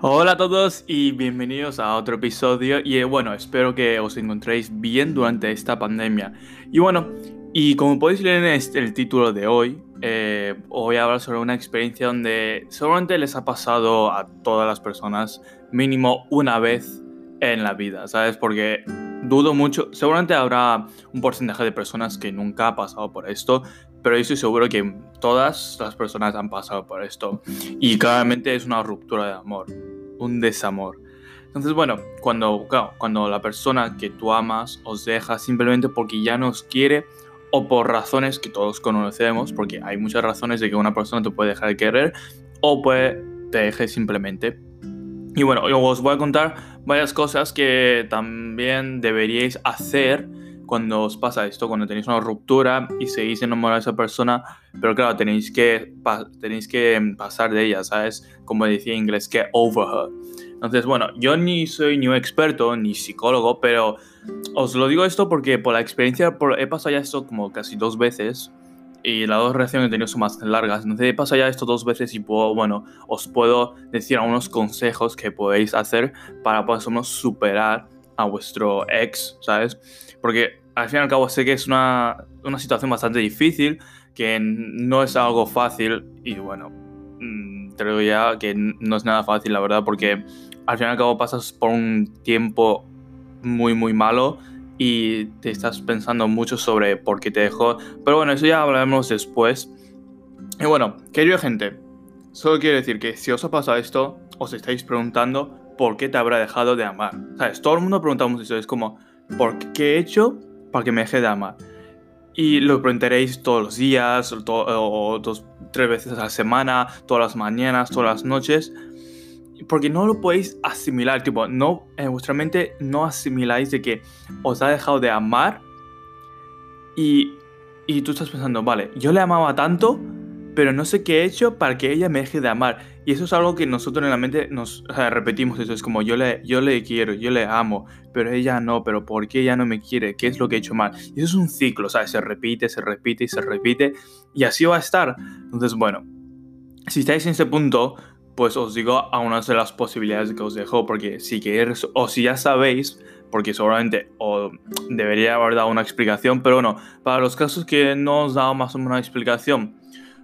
Hola a todos y bienvenidos a otro episodio y eh, bueno, espero que os encontréis bien durante esta pandemia. Y bueno, y como podéis leer en este, el título de hoy, eh, voy a hablar sobre una experiencia donde seguramente les ha pasado a todas las personas mínimo una vez en la vida, ¿sabes? Porque dudo mucho, seguramente habrá un porcentaje de personas que nunca ha pasado por esto, pero yo estoy seguro que todas las personas han pasado por esto. Y claramente es una ruptura de amor, un desamor. Entonces, bueno, cuando, cuando la persona que tú amas os deja simplemente porque ya no os quiere o por razones que todos conocemos, porque hay muchas razones de que una persona te puede dejar de querer o puede te deje simplemente. Y bueno, os voy a contar varias cosas que también deberíais hacer cuando os pasa esto, cuando tenéis una ruptura y seguís enamorado de esa persona, pero claro, tenéis que, tenéis que pasar de ella, ¿sabes? Como decía en inglés, que over her. Entonces, bueno, yo ni soy ni un experto ni psicólogo, pero os lo digo esto porque por la experiencia, he pasado ya esto como casi dos veces y las dos reacciones que he tenido son más largas. Entonces he pasado ya esto dos veces y puedo, bueno, os puedo decir algunos consejos que podéis hacer para, por superar a vuestro ex, ¿sabes? Porque al fin y al cabo sé que es una, una situación bastante difícil, que no es algo fácil y bueno, mm, te digo ya que no es nada fácil, la verdad, porque al fin y al cabo pasas por un tiempo muy, muy malo y te estás pensando mucho sobre por qué te dejó. Pero bueno, eso ya hablaremos después. Y bueno, querido gente, solo quiero decir que si os ha pasado esto, os estáis preguntando por qué te habrá dejado de amar. ¿Sabes? Todo el mundo preguntamos eso, es como, ¿por qué he hecho para que me deje de amar? Y lo preguntaréis todos los días, o, dos, tres veces a la semana, todas las mañanas, todas las noches. Porque no lo podéis asimilar, tipo, no, en vuestra mente no asimiláis de que os ha dejado de amar y, y tú estás pensando, vale, yo le amaba tanto pero no sé qué he hecho para que ella me deje de amar. Y eso es algo que nosotros en la mente nos repetimos. Eso es como yo le, yo le quiero, yo le amo, pero ella no, pero ¿por qué ella no me quiere? ¿Qué es lo que he hecho mal? Y eso es un ciclo, ¿sabes? Se repite, se repite y se repite. Y así va a estar. Entonces, bueno, si estáis en ese punto, pues os digo a una de las posibilidades que os dejo, porque si queréis, o si ya sabéis, porque seguramente o debería haber dado una explicación, pero no, para los casos que no os he dado más o menos una explicación,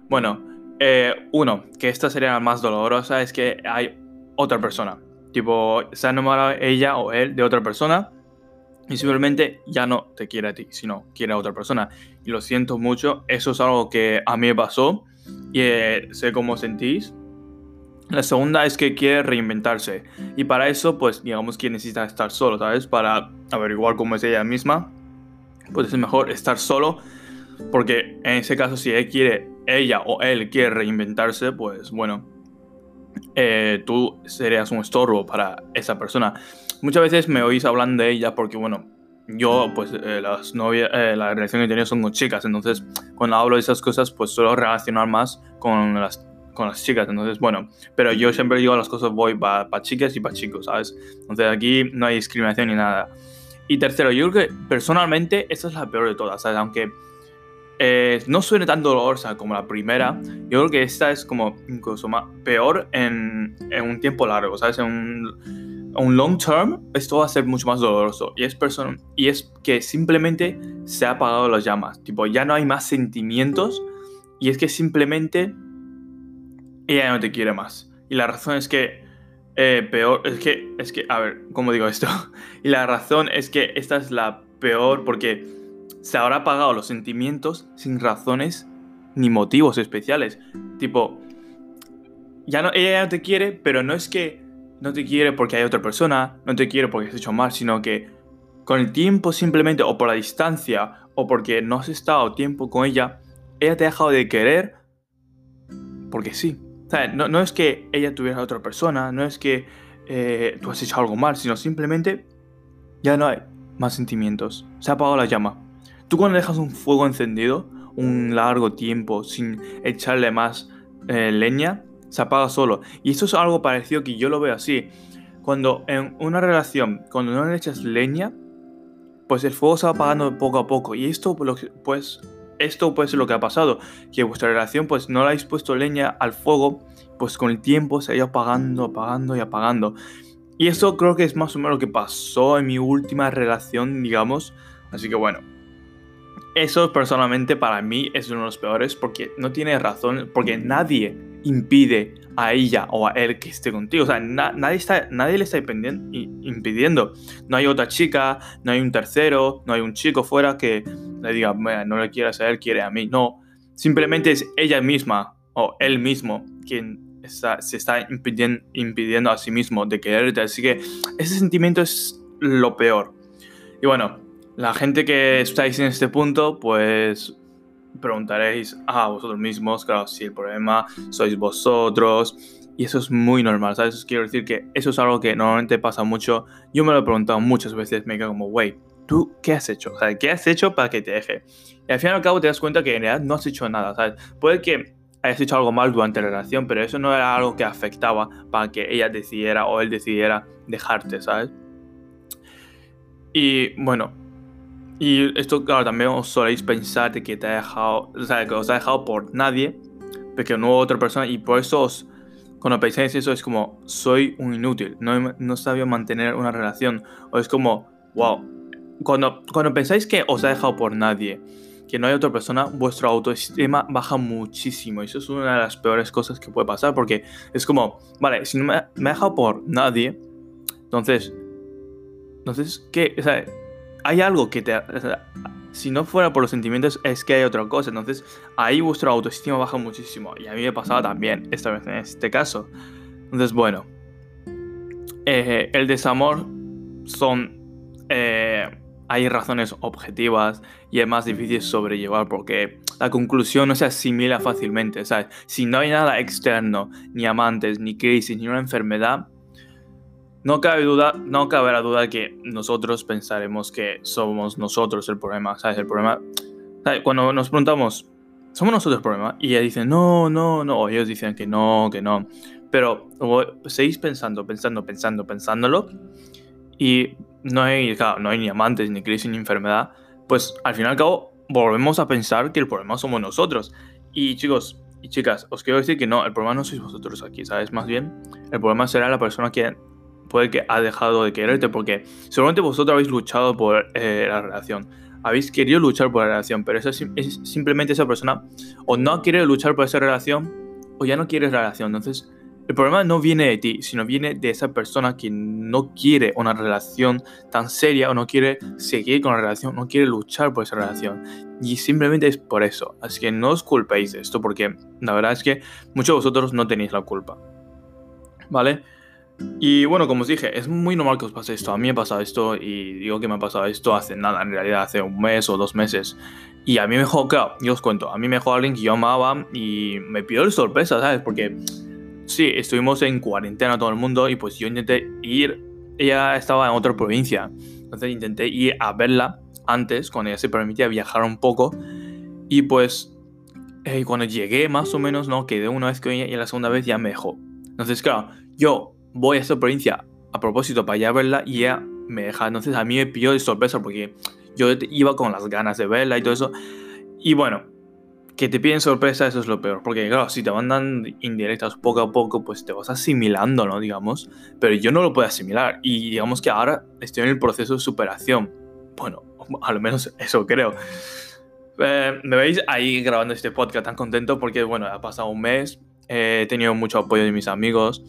bueno, eh, uno, que esta sería la más dolorosa, es que hay otra persona. Tipo, se ha enamorado ella o él de otra persona y simplemente ya no te quiere a ti, sino quiere a otra persona. Y lo siento mucho, eso es algo que a mí me pasó y eh, sé cómo sentís. La segunda es que quiere reinventarse y para eso, pues digamos que necesita estar solo, ¿sabes? Para averiguar cómo es ella misma, pues es mejor estar solo porque en ese caso si él quiere ella o él quiere reinventarse, pues bueno, eh, tú serías un estorbo para esa persona. Muchas veces me oís hablando de ella porque, bueno, yo, pues, eh, las novias, eh, la relación que he tenido son con chicas, entonces, cuando hablo de esas cosas, pues suelo relacionar más con las, con las chicas, entonces, bueno, pero yo siempre digo las cosas voy para chicas y para chicos, ¿sabes? Entonces, aquí no hay discriminación ni nada. Y tercero, yo creo que personalmente esta es la peor de todas, ¿sabes? Aunque eh, no suene tan dolorosa como la primera. Yo creo que esta es como incluso más, peor en, en un tiempo largo, ¿sabes? En un, un, long term, esto va a ser mucho más doloroso. Y es, y es que simplemente se ha apagado las llamas. Tipo, ya no hay más sentimientos. Y es que simplemente ella no te quiere más. Y la razón es que eh, peor, es que, es que, a ver, ¿cómo digo esto? y la razón es que esta es la peor porque se habrá apagado los sentimientos sin razones ni motivos especiales. Tipo, ya ella ya no te quiere, pero no es que no te quiere porque hay otra persona, no te quiere porque has hecho mal, sino que con el tiempo simplemente, o por la distancia, o porque no has estado tiempo con ella, ella te ha dejado de querer porque sí. no, no, es que ella tuviera otra persona, no es que eh, tú has hecho algo mal, sino simplemente ya no hay más sentimientos. Se ha apagado la llama. Tú cuando dejas un fuego encendido un largo tiempo sin echarle más eh, leña, se apaga solo. Y esto es algo parecido que yo lo veo así. Cuando en una relación, cuando no le echas leña, pues el fuego se va apagando poco a poco. Y esto pues esto puede ser lo que ha pasado, que vuestra relación pues no la habéis puesto leña al fuego, pues con el tiempo se ha ido apagando, apagando y apagando. Y esto creo que es más o menos lo que pasó en mi última relación, digamos. Así que bueno, eso personalmente para mí es uno de los peores porque no tiene razón, porque nadie impide a ella o a él que esté contigo. O sea, nadie, está, nadie le está impidiendo. No hay otra chica, no hay un tercero, no hay un chico fuera que le diga, no le quieras a él, quiere a mí. No, simplemente es ella misma o él mismo quien se está impidiendo, impidiendo a sí mismo de quererte. Así que ese sentimiento es lo peor. Y bueno, la gente que estáis en este punto, pues preguntaréis a vosotros mismos, claro, si el problema sois vosotros. Y eso es muy normal, ¿sabes? Quiero decir que eso es algo que normalmente pasa mucho. Yo me lo he preguntado muchas veces, me quedo como, wey, ¿tú qué has hecho? O ¿qué has hecho para que te deje? Y al fin y al cabo te das cuenta que en realidad no has hecho nada, ¿sabes? Puede que hayas hecho algo mal durante la relación, pero eso no era algo que afectaba para que ella decidiera o él decidiera dejarte, ¿sabes? Y bueno, y esto, claro, también os soléis pensar que te ha dejado, o sea, que os ha dejado por nadie, porque no hubo otra persona, y por eso os, cuando pensáis eso es como, soy un inútil, no, no sabía mantener una relación, o es como, wow, cuando, cuando pensáis que os ha dejado por nadie, que no hay otra persona, vuestro autoestima baja muchísimo. Y eso es una de las peores cosas que puede pasar porque es como, vale, si no me, me ha dejado por nadie, entonces, entonces, ¿qué? O sea, hay algo que te... si no fuera por los sentimientos, es que hay otra cosa. Entonces, ahí vuestra autoestima baja muchísimo. Y a mí me pasaba también, esta vez en este caso. Entonces, bueno, eh, el desamor son... Eh, hay razones objetivas y es más difícil sobrellevar porque la conclusión no se asimila fácilmente, ¿sabes? Si no hay nada externo, ni amantes, ni crisis, ni una enfermedad, no cabe duda, no cabe la duda que nosotros pensaremos que somos nosotros el problema, ¿sabes? El problema, Cuando nos preguntamos, ¿somos nosotros el problema? Y ella dice, no, no, no, o ellos dicen que no, que no, pero seguís pensando, pensando, pensando, pensándolo y no hay, no hay ni amantes, ni crisis, ni enfermedad, pues al fin y al cabo volvemos a pensar que el problema somos nosotros. Y chicos y chicas, os quiero decir que no, el problema no sois vosotros aquí, ¿sabes? Más bien, el problema será la persona que puede que ha dejado de quererte, porque seguramente vosotros habéis luchado por eh, la relación. Habéis querido luchar por la relación, pero eso es, simplemente esa persona o no quiere luchar por esa relación o ya no quiere relación. Entonces, el problema no viene de ti, sino viene de esa persona que no quiere una relación tan seria o no quiere seguir con la relación, no quiere luchar por esa relación. Y simplemente es por eso. Así que no os culpéis de esto porque la verdad es que muchos de vosotros no tenéis la culpa. ¿Vale? Y bueno, como os dije, es muy normal que os pase esto. A mí me ha pasado esto y digo que me ha pasado esto hace nada, en realidad hace un mes o dos meses. Y a mí me dejó, claro, yo os cuento, a mí me dejó alguien que yo amaba y me pidió sorpresa, ¿sabes? Porque Sí, estuvimos en cuarentena todo el mundo y pues yo intenté ir, ella estaba en otra provincia, entonces intenté ir a verla antes, cuando ella se permitía viajar un poco y pues eh, cuando llegué más o menos, ¿no? Quedé una vez con ella y la segunda vez ya me dejó. Entonces, claro, yo voy a esa provincia a propósito para ir a verla y ella me deja. Entonces a mí me pidió de sorpresa porque yo iba con las ganas de verla y todo eso. Y bueno, que te piden sorpresa, eso es lo peor. Porque, claro, si te mandan indirectas poco a poco, pues te vas asimilando, ¿no? Digamos. Pero yo no lo puedo asimilar. Y digamos que ahora estoy en el proceso de superación. Bueno, al menos eso creo. Eh, me veis ahí grabando este podcast tan contento porque, bueno, ha pasado un mes. he tenido mucho apoyo de mis amigos.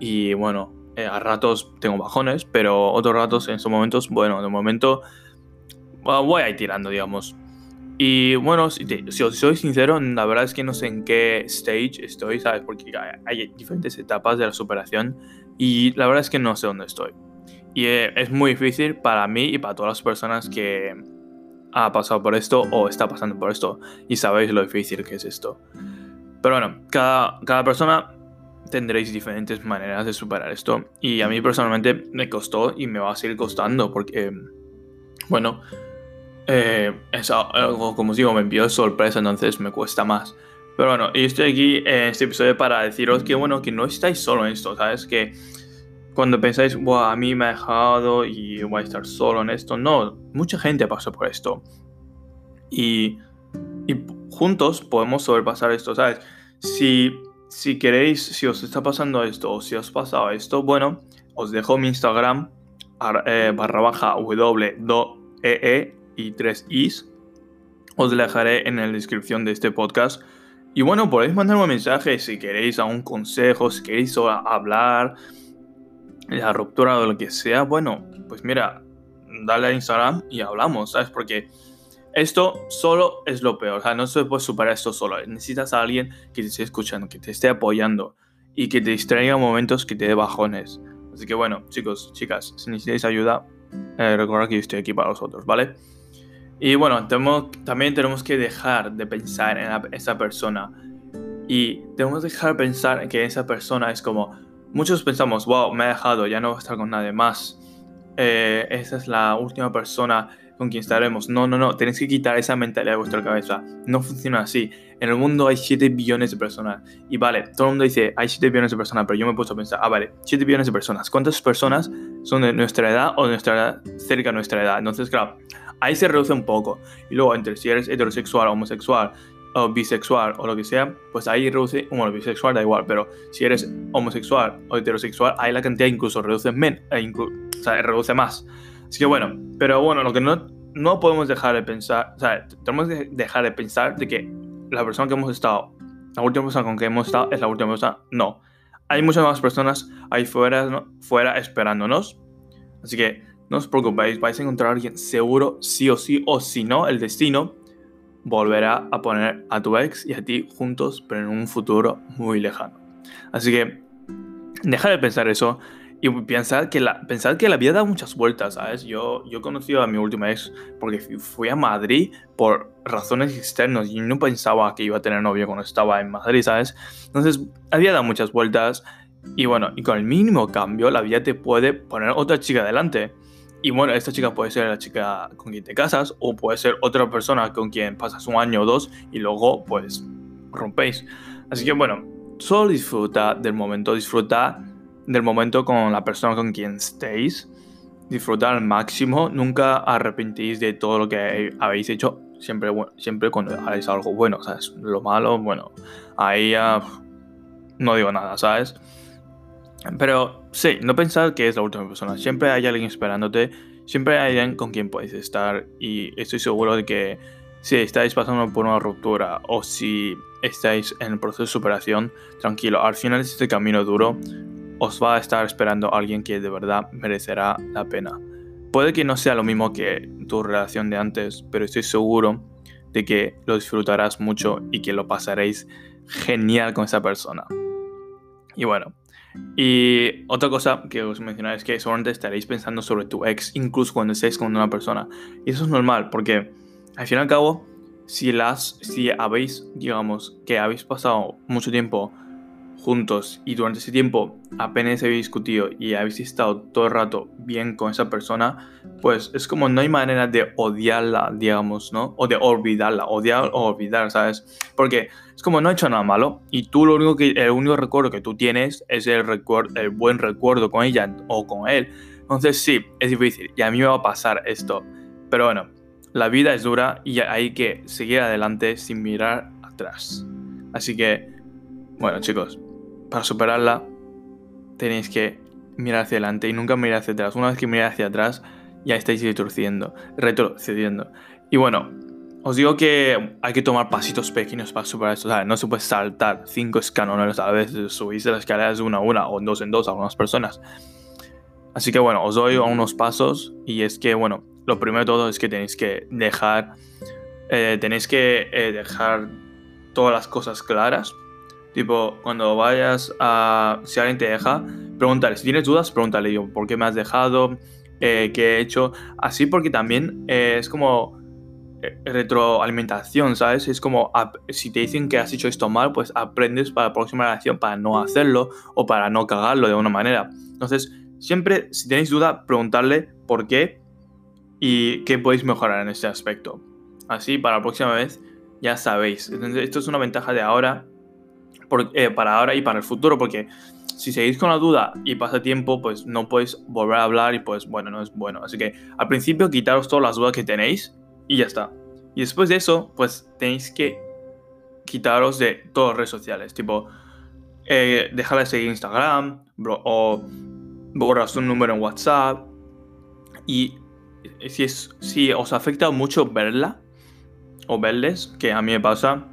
Y, bueno, eh, a ratos tengo bajones. Pero otros ratos, en estos momentos, bueno, de momento voy a ir tirando, digamos. Y bueno, si, os soy sincero, la verdad es que no sé en qué stage estoy, ¿sabes? Porque hay, diferentes etapas de la superación y la verdad es que no sé dónde estoy. Y eh, es muy difícil para mí y para todas las personas que ha pasado por esto o está pasando por esto y sabéis lo difícil que es esto. Pero bueno, cada, cada persona tendréis diferentes maneras de superar esto y a mí personalmente me costó y me va a seguir costando porque, bueno, eh, es algo, como os digo, me envió sorpresa, entonces me cuesta más. Pero bueno, y estoy aquí en este episodio para deciros que, bueno, que no estáis solo en esto, ¿sabes? Que cuando pensáis, Buah, a mí me ha dejado y voy a estar solo en esto, no, mucha gente pasa por esto. Y y juntos podemos sobrepasar esto, ¿sabes? Si, si queréis, si os está pasando esto o si os pasado esto, bueno, os dejo mi Instagram eh, barra baja w do e e y 3 is. Os dejaré en la descripción de este podcast. Y bueno, podéis mandarme un mensaje si queréis algún consejo, si queréis hablar la ruptura o lo que sea. Bueno, pues mira, dale a Instagram y hablamos, ¿sabes? Porque esto solo es lo peor. O sea, no se puede superar esto solo. Necesitas a alguien que te esté escuchando, que te esté apoyando y que te distraiga momentos que te dé bajones. Así que bueno, chicos, chicas, si necesitáis ayuda, eh, recordad que yo estoy aquí para vosotros, ¿vale? Y bueno, también tenemos que dejar de pensar en esa persona. Y tenemos que dejar de pensar que esa persona es como... Muchos pensamos, wow, me ha dejado, ya no voy a estar con nadie más. Eh, esa es la última persona con quien estaremos. No, no, no, tenéis que quitar esa mentalidad de vuestra cabeza. No funciona así. En el mundo hay 7 billones de personas. Y vale, todo el mundo dice, hay 7 billones de personas, pero yo me he puesto a pensar, ah, vale, 7 billones de personas. ¿Cuántas personas son de nuestra edad o de nuestra edad, cerca de nuestra edad? Entonces, claro, ahí se reduce un poco. Y luego, entre si eres heterosexual, homosexual, o bisexual o lo que sea, pues ahí reduce, bueno, bisexual da igual, pero si eres homosexual o heterosexual, ahí la cantidad incluso reduce, men, e o sea, reduce más. Así que bueno, pero bueno, lo que no, no podemos dejar de pensar, o sea, tenemos que dejar de pensar de que la persona que hemos estado, la última persona con que hemos estado es la última persona. No. Hay muchas más personas ahí fuera, fuera esperándonos. Así que no os preocupéis, vais a encontrar a alguien seguro, sí o sí, o si no, el destino volverá a poner a tu ex y a ti juntos, pero en un futuro muy lejano. Así que deja de pensar eso y pensar que la, pensar que la vida da muchas vueltas, ¿sabes? Yo, yo he conocido a mi última ex porque fui a Madrid por razones externas y no pensaba que iba a tener novio cuando estaba en Madrid, ¿sabes? Entonces, la vida da muchas vueltas y bueno, y con el mínimo cambio, la vida te puede poner otra chica delante. Y bueno, esta chica puede ser la chica con quien te casas o puede ser otra persona con quien pasas un año o dos y luego pues rompéis. Así que bueno, solo disfruta del momento, disfruta del momento con la persona con quien estéis. Disfruta al máximo, nunca arrepentís de todo lo que habéis hecho, siempre, siempre cuando hagáis algo bueno, ¿sabes? Lo malo, bueno, ahí ya no digo nada, ¿sabes? Pero sí, no pensar que es la última persona. Siempre hay alguien esperándote. Siempre hay alguien con quien puedes estar. Y estoy seguro de que si estáis pasando por una ruptura o si estáis en el proceso de superación, tranquilo. Al final de este camino duro, os va a estar esperando alguien que de verdad merecerá la pena. Puede que no sea lo mismo que tu relación de antes, pero estoy seguro de que lo disfrutarás mucho y que lo pasaréis genial con esa persona. Y bueno, y otra cosa que os mencionaré es que seguramente estaréis pensando sobre tu ex incluso cuando estéis con una persona. Y eso es normal porque al fin y al cabo, si, las, si habéis, digamos, que habéis pasado mucho tiempo juntos y durante ese tiempo apenas habéis discutido y habéis estado todo el rato bien con esa persona, pues es como no hay manera de odiarla, digamos, ¿no? O de olvidarla, odiar o olvidar, ¿sabes? Porque es como no ha hecho nada malo y tú lo único que, el único recuerdo que tú tienes es el, recuerdo, el buen recuerdo con ella o con él. Entonces sí, es difícil y a mí me va a pasar esto. Pero bueno, la vida es dura y hay que seguir adelante sin mirar atrás. Así que, bueno chicos, para superarla tenéis que mirar hacia adelante y nunca mirar hacia atrás. Una vez que miráis hacia atrás, ya estáis retrocediendo, retrocediendo. Y bueno, os digo que hay que tomar pasitos pequeños para superar esto. no se puede saltar cinco escalones a la vez, subirse las escaleras de una a una o dos en dos a algunas personas. Así que bueno, os doy unos pasos y es que, bueno, lo primero de todo es que tenéis que dejar, eh, tenéis que eh, dejar todas las cosas claras Tipo, cuando vayas a. Si alguien te deja, pregúntale. Si tienes dudas, pregúntale yo, ¿por qué me has dejado? Eh, ¿Qué he hecho? Así porque también eh, es como eh, retroalimentación, ¿sabes? Es como si te dicen que has hecho esto mal, pues aprendes para la próxima relación para no hacerlo o para no cagarlo de una manera. Entonces, siempre, si tenéis duda, preguntarle por qué y qué podéis mejorar en este aspecto. Así, para la próxima vez, ya sabéis. Entonces, esto es una ventaja de ahora eh, para ahora y para el futuro, porque si seguís con la duda y pasa tiempo, pues no podéis volver a hablar y pues bueno, no es bueno. Así que al principio quitaros todas las dudas que tenéis y ya está. Y después de eso, pues tenéis que quitaros de todas las redes sociales, tipo, eh, dejar de seguir Instagram o borrar un número en WhatsApp. Y si, es, si os afecta mucho verla o verles, que a mí me pasa,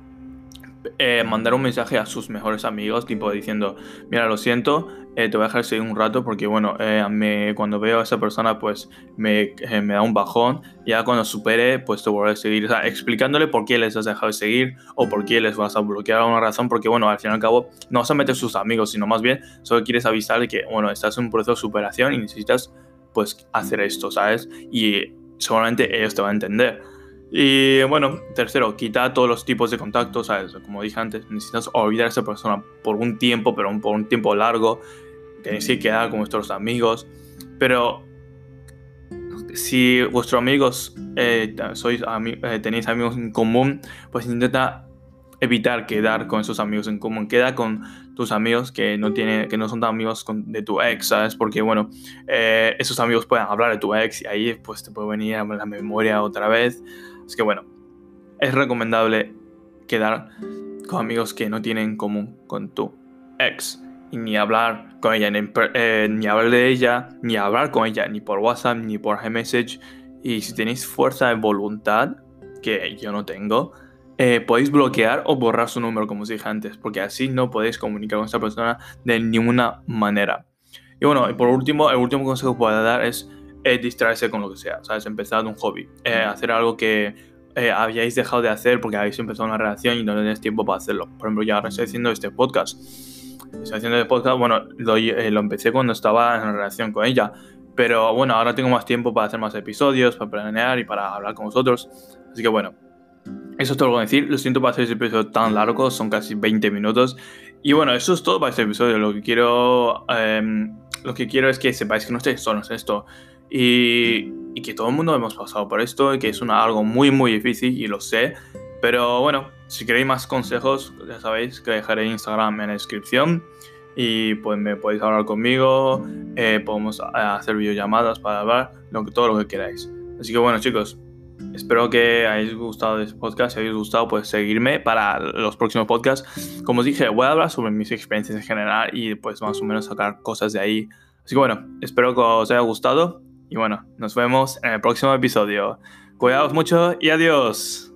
eh, mandar un mensaje a sus mejores amigos, tipo diciendo, mira, lo siento, eh, te voy a dejar seguir un rato porque, bueno, eh, cuando veo a esa persona, pues me, me, da un bajón. Ya cuando supere, pues te voy a seguir, explicándole por qué les has dejado de seguir o por qué les vas a bloquear una razón, porque, bueno, al fin y al cabo, no vas a meter sus amigos, sino más bien solo quieres avisarle que, bueno, estás en un proceso de superación y necesitas, pues, hacer esto, ¿sabes? Y seguramente ellos te van a entender. Y bueno, tercero, quita todos los tipos de contactos, ¿sabes? Como dije antes, necesitas olvidar a esa persona por un tiempo, pero por un tiempo largo. Tenéis que quedar con vuestros amigos. Pero si vuestros amigos eh, sois eh, tenéis amigos en común, pues intenta evitar quedar con esos amigos en común. Queda con tus amigos que no, tiene, que no son tan amigos de tu ex, ¿sabes? Porque, bueno, eh, esos amigos pueden hablar de tu ex y ahí pues te puede venir a la memoria otra vez. Es que, bueno, es recomendable quedar con amigos que no tienen en común con tu ex. Y ni hablar con ella, ni, eh, ni hablar de ella, ni hablar con ella, ni por WhatsApp, ni por Gmessage. Y si tenéis fuerza de voluntad, que yo no tengo, eh, podéis bloquear o borrar su número, como os dije antes, porque así no podéis comunicar con esta persona de ninguna manera. Y bueno, y por último, el último consejo que puedo dar es eh, distraerse con lo que sea, ¿sabes? Empezar un hobby, eh, hacer algo que habíais dejado de hacer porque habéis empezado una relación y no tenéis tiempo para hacerlo. Por ejemplo, yo ahora estoy haciendo este podcast. Estoy haciendo este podcast, bueno, lo, lo empecé cuando estaba en relación con ella, pero bueno, ahora tengo más tiempo para hacer más episodios, para planear y para hablar con vosotros. Así que bueno, eso es todo lo que decir. Lo siento por hacer este episodio tan largo, son casi 20 minutos. Y bueno, eso es todo para este episodio. Lo que quiero, em, lo que quiero es que sepáis que no estéis solos en esto. Y, y, que todo el mundo hemos pasado por esto y que es una, algo muy, muy difícil y lo sé. Pero bueno, si queréis más consejos, ya sabéis que dejaré Instagram en la descripción. Y pues me podéis hablar conmigo, eh, podemos hacer videollamadas para hablar, lo que, todo lo que queráis. Así que bueno chicos, Espero que hayáis gustado este podcast. Si habéis gustado, pues seguirme para los próximos podcasts. Como os dije, voy a hablar sobre mis experiencias en general y pues más o menos sacar cosas de ahí. Así que bueno, espero que os haya gustado y bueno, nos vemos en el próximo episodio. Cuidaos mucho y adiós.